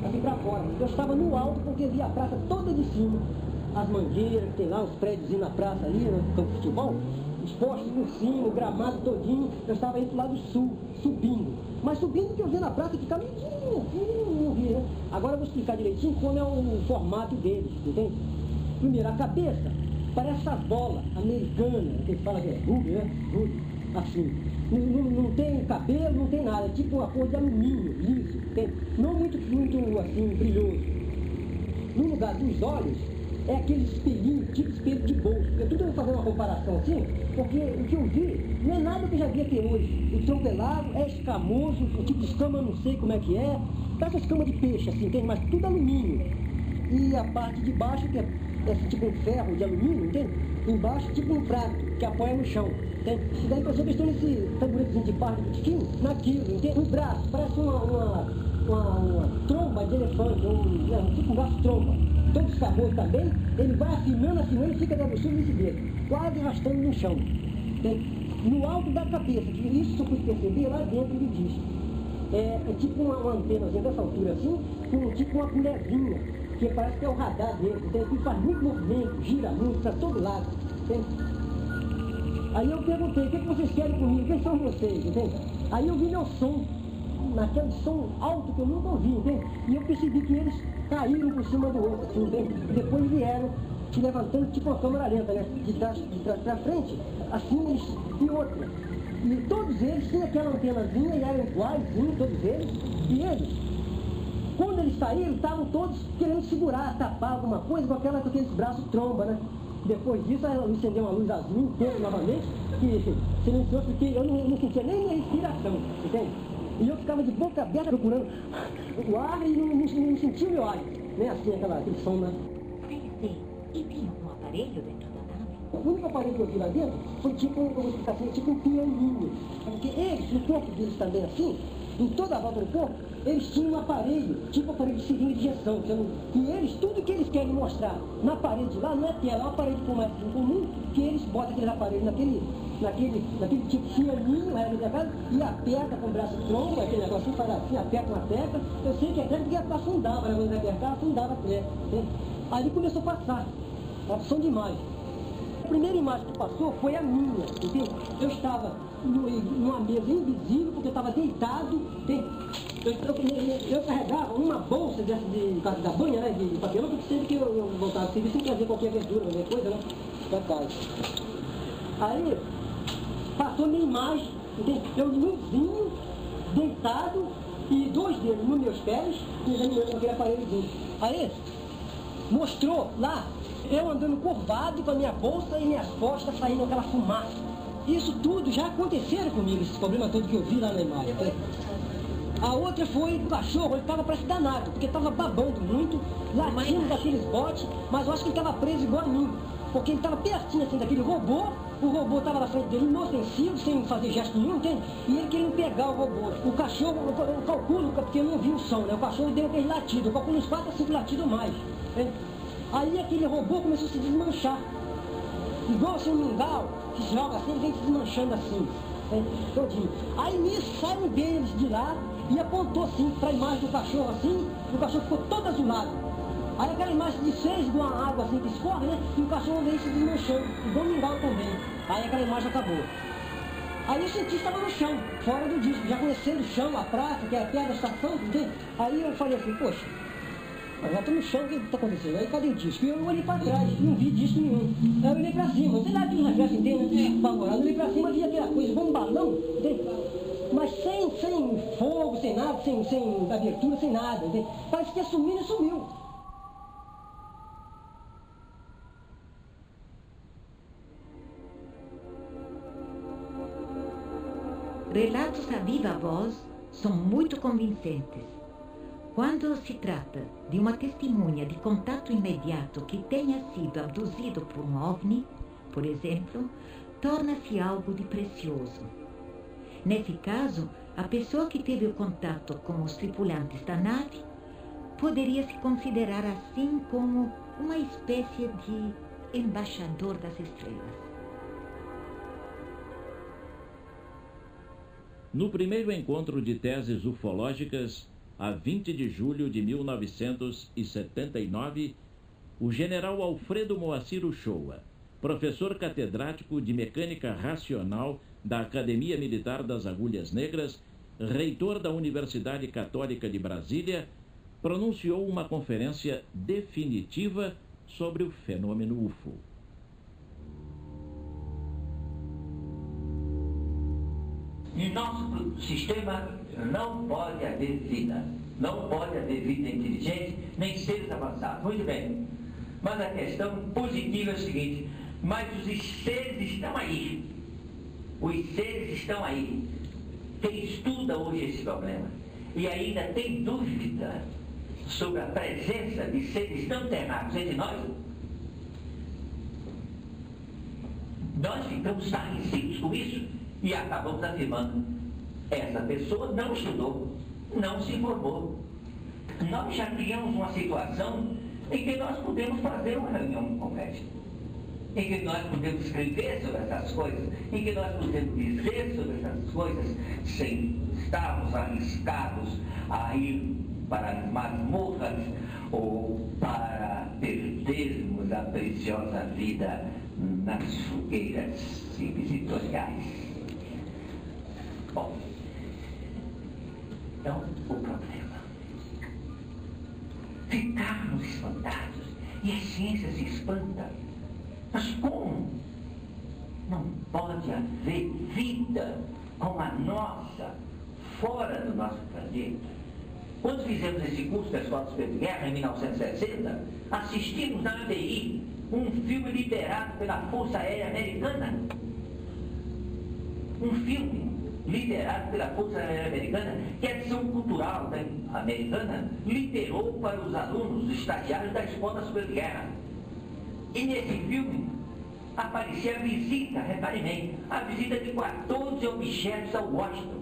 Speaker 3: assim para fora. Eu estava no alto porque via a praça toda de cima. As mangueiras, tem lá os prédios na praça ali, no campo de futebol os postes por cima, o gramado todinho, eu estava indo do lado sul, subindo. Mas subindo que eu vi na praça que não vi, né? Agora eu vou explicar direitinho como é o formato deles, entende? Primeiro, a cabeça parece essa bola americana, que fala que é rubio, né? Rubio, assim. Não, não, não, tem cabelo, não tem nada, é tipo uma cor de alumínio, liso, tem, não muito, muito assim, brilhoso. No lugar dos olhos, é aquele espelhinho, tipo espelho de bolso. Eu vou fazer uma comparação assim, porque o que eu vi não é nada que já vi até hoje. O tronco é escamoso, o tipo de escama não sei como é que é. Parece escama de peixe, assim, entende? Mas tudo alumínio. E a parte de baixo, que é, é tipo um ferro de alumínio, entende? Embaixo, tipo um prato, que apoia no chão. Entende? E daí a pessoa que estou nesse tamboretezinho de parte de naquilo, entende? Um braço, parece uma, uma, uma, uma tromba de elefante, um, é, tipo um braço tromba todo escamoso também, ele vai afinando, afinando e fica debruçando nesse dedo, quase arrastando no chão. No alto da cabeça, que isso eu pude perceber lá dentro do disco. É, é tipo uma, uma antena assim, dessa altura assim, com tipo uma colherzinha, que parece que é o radar dele, então que faz muito movimento, gira muito para todo lado. Entende? Aí eu perguntei, o que, é que vocês querem comigo? Quem são vocês? Entende? Aí eu vi meu som, naquele som alto que eu nunca ouvi, entende? E eu percebi que eles caíram por cima do outro, assim, bem, depois vieram se levantando tipo uma câmera lenta, né? De trás, de trás para frente, assim eles, e outra. E todos eles tinham aquela antenazinha e eram iguais, todos eles. E eles, quando eles saíram, estavam todos querendo segurar, tapar alguma coisa com, aquela, com aqueles braços tromba, né? Depois disso, ela acendeu uma luz azul inteira novamente, que silenciou, porque eu não, não sentia nem minha respiração, entende? E eu ficava de boca aberta procurando o ar e não, não, não sentia o meu ar. Né? Assim, aquela, aquele som, né?
Speaker 6: Sim, e tinha um aparelho dentro da nave?
Speaker 3: O único aparelho que eu vi lá dentro foi tipo, vou explicar assim, tipo um pianinho. Porque eles, no corpo deles também assim, em toda a volta do corpo, eles tinham um aparelho, tipo aparelho de seringa de injeção. E eles, tudo que eles querem mostrar na parede lá, não é tela, é um aparelho de comércio comum, que eles botam aqueles aparelhos naquele naquele, naquele tipo fianinho, era minha casa, e aperta com o braço tronco, aquele negocinho faz assim, aperta uma tecla. Eu sei que até porque afundava, né? Quando apertar, afundava a tecla. Ali começou a passar, uma opção de imagem. A primeira imagem que passou foi a minha, entende? Eu estava numa mesa invisível, porque eu estava deitado, entende? Eu, eu, eu, carregava uma bolsa dessa de, da banha, né, de papelão, porque sempre que eu, eu voltava do serviço, sempre trazia qualquer verdura, qualquer coisa, né, pra casa. Aí, passou minha imagem, entende? Eu nuzinho, deitado, e dois dedos nos meus pés, e aquele aparelhozinho. Aí, mostrou lá, eu andando curvado com a minha bolsa e minhas costas saindo aquela fumaça. isso tudo já aconteceram comigo, esses problemas todos que eu vi lá na imagem. A outra foi o cachorro, ele estava parece danado, porque estava babando muito, latindo daqueles botes, mas eu acho que ele estava preso igual a mim. Porque ele estava pertinho assim daquele robô, o robô estava na frente dele inofensivo, sem fazer gesto nenhum, entende? E ele queria pegar o robô. O cachorro, eu calculo, porque eu não vi o som, né? O cachorro deu aquele latido, eu calculo uns 4 a 5 latidos mais. Entende? Aí aquele robô começou a se desmanchar. Igual assim um mingau, que joga assim, ele vem se desmanchando assim. Entende? Aí nisso sai um deles de lá e apontou assim para a imagem do cachorro assim, e o cachorro ficou todo azulado. Aí aquela imagem de seis igual a água assim que escorre, né? E o cachorro veio se desmanchando, igual o mingau também. Aí aquela imagem acabou. Aí o cientista estava no chão, fora do disco, já conhecendo o chão, a praça, que é a terra da estação, entende? Aí eu falei assim, poxa, mas já estou no chão, o que está acontecendo? Aí cadê o disco? E eu olhei para trás, não vi disco nenhum. Aí eu olhei para cima, sei lá que um reflexo inteiro, né? Eu olhei para cima, vi aquela coisa, igual um balão, entende? Mas sem, sem fogo, sem nada, sem, sem abertura, sem nada, entende? Parece que sumindo e sumiu.
Speaker 6: Relatos a viva voz são muito convincentes. Quando se trata de uma testemunha de contato imediato que tenha sido abduzido por um OVNI, por exemplo, torna-se algo de precioso. Nesse caso, a pessoa que teve o contato com os tripulantes da nave poderia se considerar assim como uma espécie de embaixador das estrelas.
Speaker 5: No primeiro encontro de teses ufológicas, a 20 de julho de 1979, o general Alfredo Moacir Uchoa, professor catedrático de Mecânica Racional da Academia Militar das Agulhas Negras, reitor da Universidade Católica de Brasília, pronunciou uma conferência definitiva sobre o fenômeno UFO.
Speaker 19: Em nosso sistema não pode haver vida. Não pode haver vida inteligente, nem seres avançados. Muito bem. Mas a questão positiva é o seguinte, mas os seres estão aí. Os seres estão aí. Quem estuda hoje esse problema e ainda tem dúvida sobre a presença de seres tão terráqueos entre nós, nós ficamos estarrecidos com isso e acabamos afirmando: essa pessoa não estudou, não se informou. Nós já criamos uma situação em que nós podemos fazer uma reunião com médico, em que nós podemos escrever sobre essas coisas, em que nós podemos dizer sobre essas coisas sem estarmos arriscados a ir para as masmorras ou para perdermos a preciosa vida nas fogueiras inquisitoriais. Bom, então o problema. Ficarmos espantados e a ciência se espanta. Mas como? Não pode haver vida como a nossa fora do nosso planeta. Quando fizemos esse curso da Superior de Guerra, em 1960, assistimos na ABI um filme liderado pela Força Aérea Americana. Um filme liderado pela Força Aérea Americana, que a ação cultural americana liderou para os alunos, os estagiários da Escola de Guerra. E nesse filme aparecia a visita, repare bem, a visita de 14 objetos ao Washington.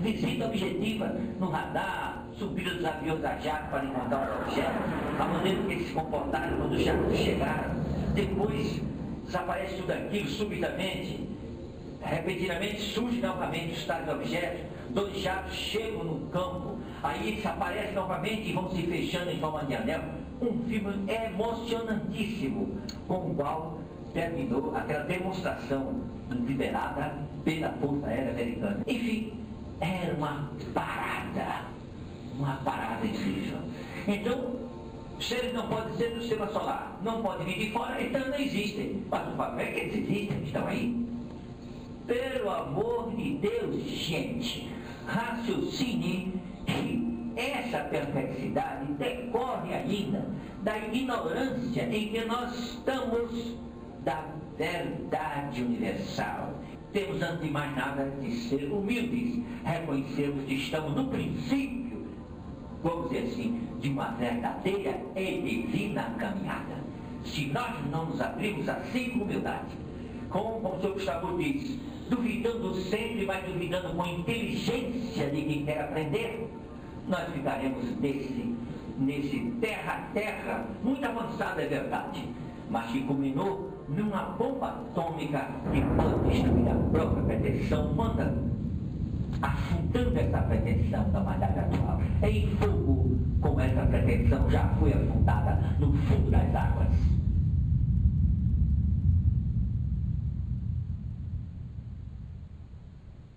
Speaker 19: Visita objetiva no radar, subida dos aviões a jato para encontrar os objetos, a maneira que eles se comportaram quando os jatos chegaram. Depois desaparece tudo aquilo subitamente Repetidamente surge novamente os tais objetos, dois jatos chegam no campo, aí eles aparecem novamente e vão se fechando em forma de anel. Um filme emocionantíssimo, com o qual terminou aquela demonstração liberada pela Força Aérea Americana. Enfim, era uma parada, uma parada incrível. Então, se eles não podem ser do sistema solar, não podem vir de fora, então não existem. Mas o papel é que eles existem, estão aí. Pelo amor de Deus, gente, raciocine que essa perplexidade decorre ainda da ignorância em que nós estamos da verdade universal. Temos, antes de mais nada, de ser humildes, reconhecermos que estamos no princípio, vamos dizer assim, de uma verdadeira e divina caminhada. Se nós não nos abrimos assim com humildade, como o professor Gustavo disse, duvidando sempre, mas duvidando com inteligência de quem quer aprender, nós ficaremos nesse, nesse terra-terra, muito avançado é verdade, mas que culminou numa bomba atômica que pode destruir a própria pretensão humana, afundando essa pretensão da humanidade atual em fogo, como essa pretensão já foi afundada no fundo das águas.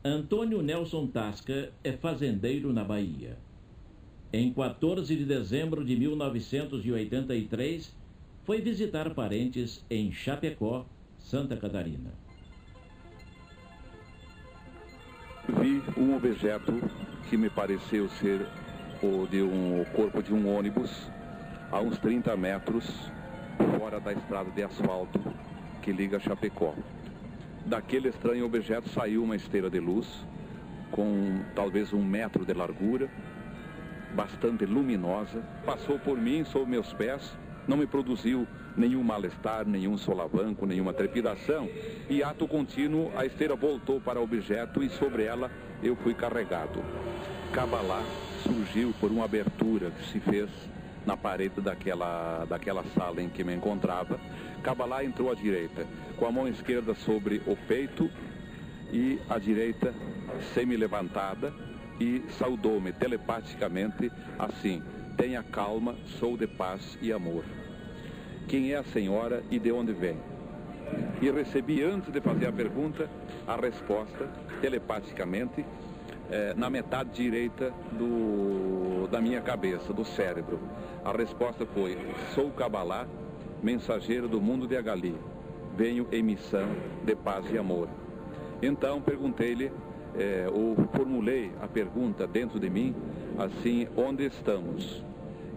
Speaker 5: Antônio Nelson Tasca é fazendeiro na Bahia. Em 14 de dezembro de 1983, foi visitar parentes em Chapecó, Santa Catarina.
Speaker 4: Vi um objeto que me pareceu ser o de um o corpo de um ônibus a uns 30 metros fora da estrada de asfalto que liga Chapecó. Daquele estranho objeto saiu uma esteira de luz com talvez um metro de largura, bastante luminosa, passou por mim, sob meus pés, não me produziu nenhum mal-estar, nenhum solavanco, nenhuma trepidação. E ato contínuo, a esteira voltou para o objeto e sobre ela eu fui carregado. Cabalá surgiu por uma abertura que se fez na parede daquela, daquela sala em que me encontrava. Cabalá entrou à direita, com a mão esquerda sobre o peito e a direita semi-levantada e saudou-me telepaticamente assim: Tenha calma, sou de paz e amor. Quem é a senhora e de onde vem? E recebi, antes de fazer a pergunta, a resposta, telepaticamente, eh, na metade direita do, da minha cabeça, do cérebro. A resposta foi: Sou Cabalá, mensageiro do mundo de Agali. Venho em missão de paz e amor. Então perguntei-lhe, eh, ou formulei a pergunta dentro de mim, assim: Onde estamos?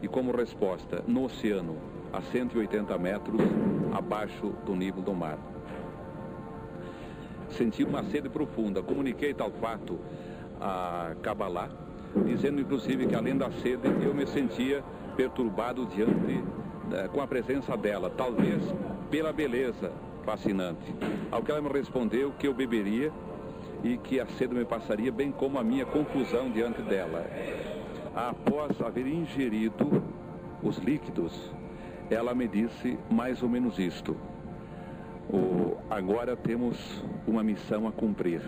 Speaker 4: E como resposta, no oceano, a 180 metros abaixo do nível do mar. Senti uma sede profunda. Comuniquei tal fato a Kabbalah, dizendo inclusive que além da sede eu me sentia perturbado diante eh, com a presença dela, talvez pela beleza fascinante. Ao que ela me respondeu que eu beberia e que a sede me passaria bem como a minha confusão diante dela. Após haver ingerido os líquidos, ela me disse mais ou menos isto. Agora temos uma missão a cumprir.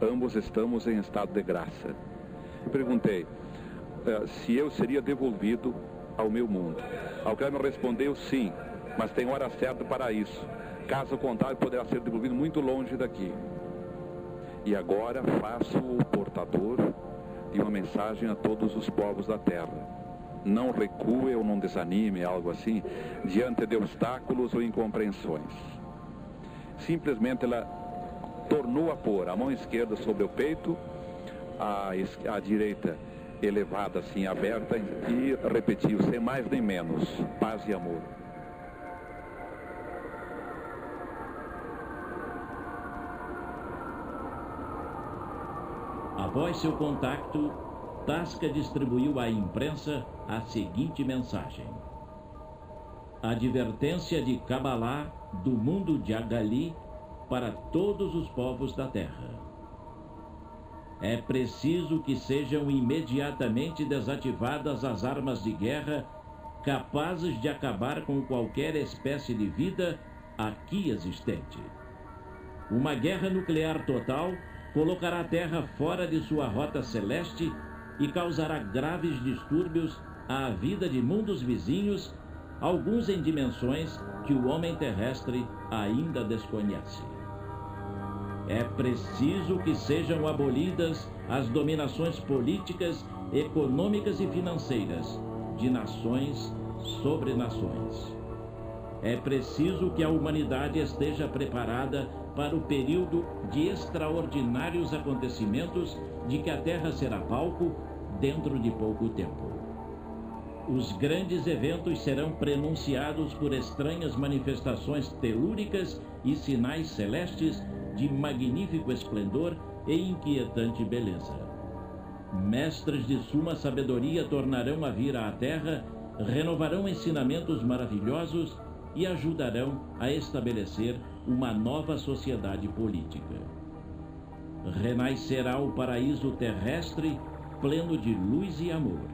Speaker 4: Ambos estamos em estado de graça. Perguntei uh, se eu seria devolvido ao meu mundo. Me respondeu sim, mas tem hora certa para isso. Caso contrário, poderá ser devolvido muito longe daqui. E agora faço o portador de uma mensagem a todos os povos da terra. Não recue ou não desanime, algo assim, diante de obstáculos ou incompreensões. Simplesmente ela tornou a pôr a mão esquerda sobre o peito, a, a direita elevada assim, aberta, e repetiu, sem mais nem menos, paz e amor.
Speaker 5: Após seu contacto, Tasca distribuiu à imprensa a seguinte mensagem: Advertência de Kabbalah do mundo de Agali para todos os povos da terra. É preciso que sejam imediatamente desativadas as armas de guerra capazes de acabar com qualquer espécie de vida aqui existente. Uma guerra nuclear total colocará a Terra fora de sua rota celeste e causará graves distúrbios à vida de mundos vizinhos, alguns em dimensões que o homem terrestre ainda desconhece. É preciso que sejam abolidas as dominações políticas, econômicas e financeiras de nações sobre nações. É preciso que a humanidade esteja preparada para o período de extraordinários acontecimentos de que a Terra será palco dentro de pouco tempo. os grandes eventos serão prenunciados por estranhas manifestações telúricas e sinais celestes de magnífico esplendor e inquietante beleza. Mestres de suma sabedoria tornarão a vir à Terra, renovarão ensinamentos maravilhosos e ajudarão a estabelecer uma nova sociedade política. Renascerá o paraíso terrestre pleno de luz e amor.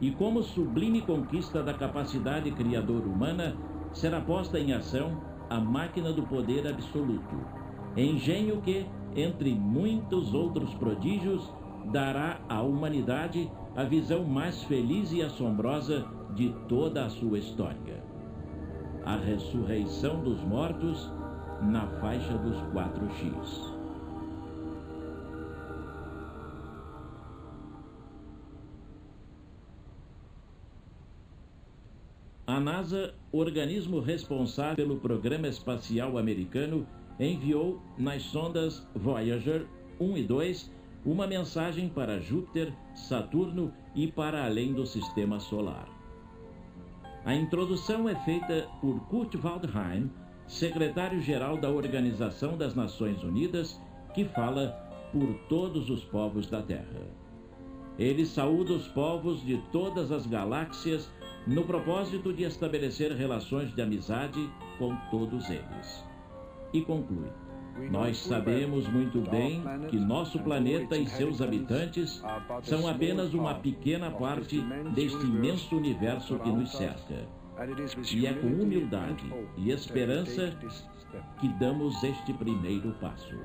Speaker 5: E como sublime conquista da capacidade criadora humana, será posta em ação a máquina do poder absoluto, engenho que, entre muitos outros prodígios, dará à humanidade a visão mais feliz e assombrosa de toda a sua história. A ressurreição dos mortos na faixa dos 4X. A NASA, organismo responsável pelo programa espacial americano, enviou nas sondas Voyager 1 e 2 uma mensagem para Júpiter, Saturno e para além do sistema solar. A introdução é feita por Kurt Waldheim, secretário-geral da Organização das Nações Unidas, que fala por todos os povos da Terra. Ele saúda os povos de todas as galáxias no propósito de estabelecer relações de amizade com todos eles. E conclui: Nós sabemos muito bem que nosso planeta e seus habitantes são apenas uma pequena parte deste imenso universo que nos cerca. E é com humildade e esperança que damos este primeiro passo.